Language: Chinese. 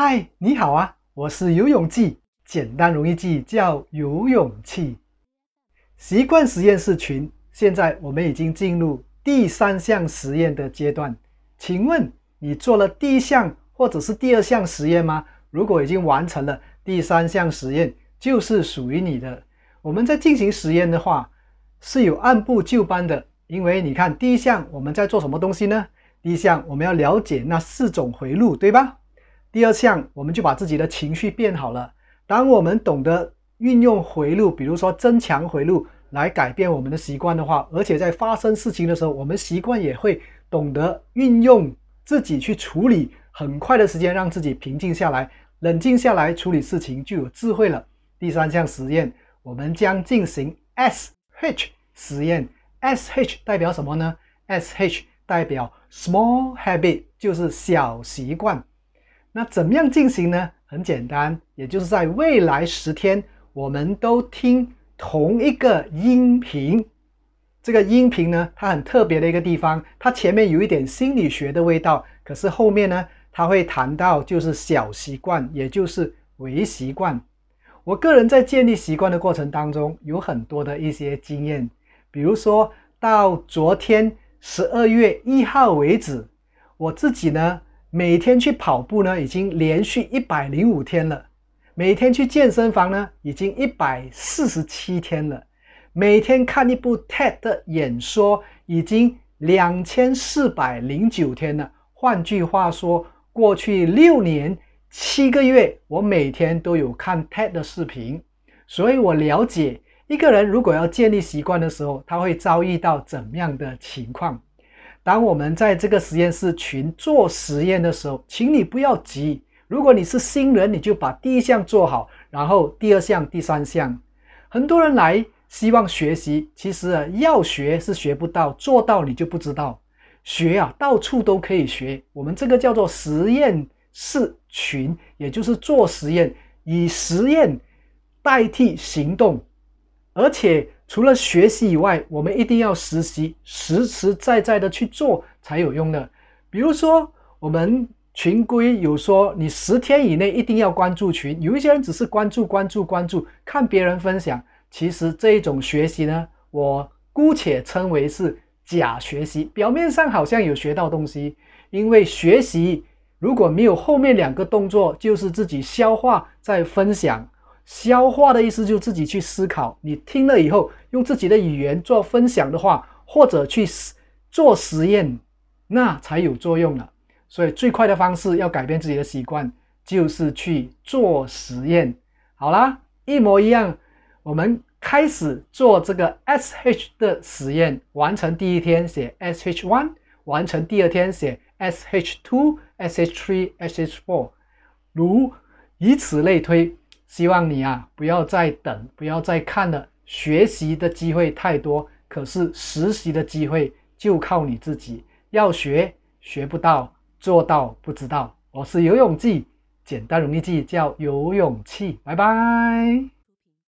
嗨，你好啊，我是游泳记，简单容易记，叫游泳气。习惯实验室群，现在我们已经进入第三项实验的阶段。请问你做了第一项或者是第二项实验吗？如果已经完成了第三项实验，就是属于你的。我们在进行实验的话，是有按部就班的，因为你看第一项我们在做什么东西呢？第一项我们要了解那四种回路，对吧？第二项我们就把自己的情绪变好了。当我们懂得运用回路，比如说增强回路来改变我们的习惯的话，而且在发生事情的时候，我们习惯也会懂得运用自己去处理，很快的时间让自己平静下来、冷静下来处理事情，就有智慧了。第三项实验，我们将进行 S H 实验。S H 代表什么呢？S H 代表 Small Habit，就是小习惯。那怎么样进行呢？很简单，也就是在未来十天，我们都听同一个音频。这个音频呢，它很特别的一个地方，它前面有一点心理学的味道，可是后面呢，它会谈到就是小习惯，也就是微习惯。我个人在建立习惯的过程当中，有很多的一些经验，比如说到昨天十二月一号为止，我自己呢。每天去跑步呢，已经连续一百零五天了；每天去健身房呢，已经一百四十七天了；每天看一部 TED 的演说，已经两千四百零九天了。换句话说，过去六年七个月，我每天都有看 TED 的视频，所以我了解一个人如果要建立习惯的时候，他会遭遇到怎么样的情况。当我们在这个实验室群做实验的时候，请你不要急。如果你是新人，你就把第一项做好，然后第二项、第三项。很多人来希望学习，其实，要学是学不到，做到你就不知道。学啊，到处都可以学。我们这个叫做实验室群，也就是做实验，以实验代替行动，而且。除了学习以外，我们一定要实习，实实在在的去做才有用的。比如说，我们群规有说，你十天以内一定要关注群。有一些人只是关注、关注、关注，看别人分享。其实这一种学习呢，我姑且称为是假学习。表面上好像有学到东西，因为学习如果没有后面两个动作，就是自己消化再分享。消化的意思就自己去思考，你听了以后用自己的语言做分享的话，或者去做实验，那才有作用了。所以最快的方式要改变自己的习惯，就是去做实验。好啦，一模一样，我们开始做这个 S H 的实验。完成第一天写 S H one，完成第二天写 S H two、S H three、S H four，如以此类推。希望你啊，不要再等，不要再看了。学习的机会太多，可是实习的机会就靠你自己。要学学不到，做到不知道。我是游泳记，简单容易记，叫游泳气。拜拜。